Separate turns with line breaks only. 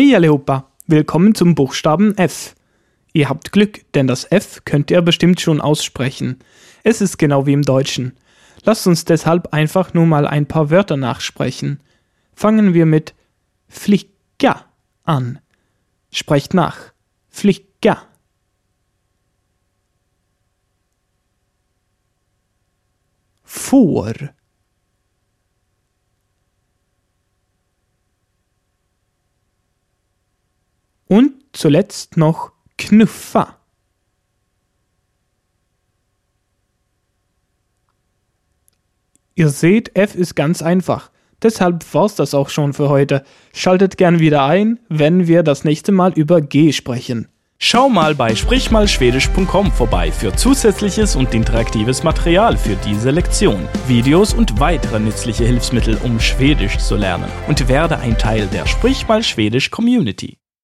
Hey allihopa, willkommen zum Buchstaben F. Ihr habt Glück, denn das F könnt ihr bestimmt schon aussprechen. Es ist genau wie im Deutschen. Lasst uns deshalb einfach nur mal ein paar Wörter nachsprechen. Fangen wir mit Flicka an. Sprecht nach. Flicka. Får. Und zuletzt noch knuffa. Ihr seht, F ist ganz einfach. Deshalb war's das auch schon für heute. Schaltet gern wieder ein, wenn wir das nächste Mal über G sprechen.
Schau mal bei sprichmalschwedisch.com vorbei für zusätzliches und interaktives Material für diese Lektion, Videos und weitere nützliche Hilfsmittel, um Schwedisch zu lernen und werde ein Teil der Sprich mal Schwedisch Community.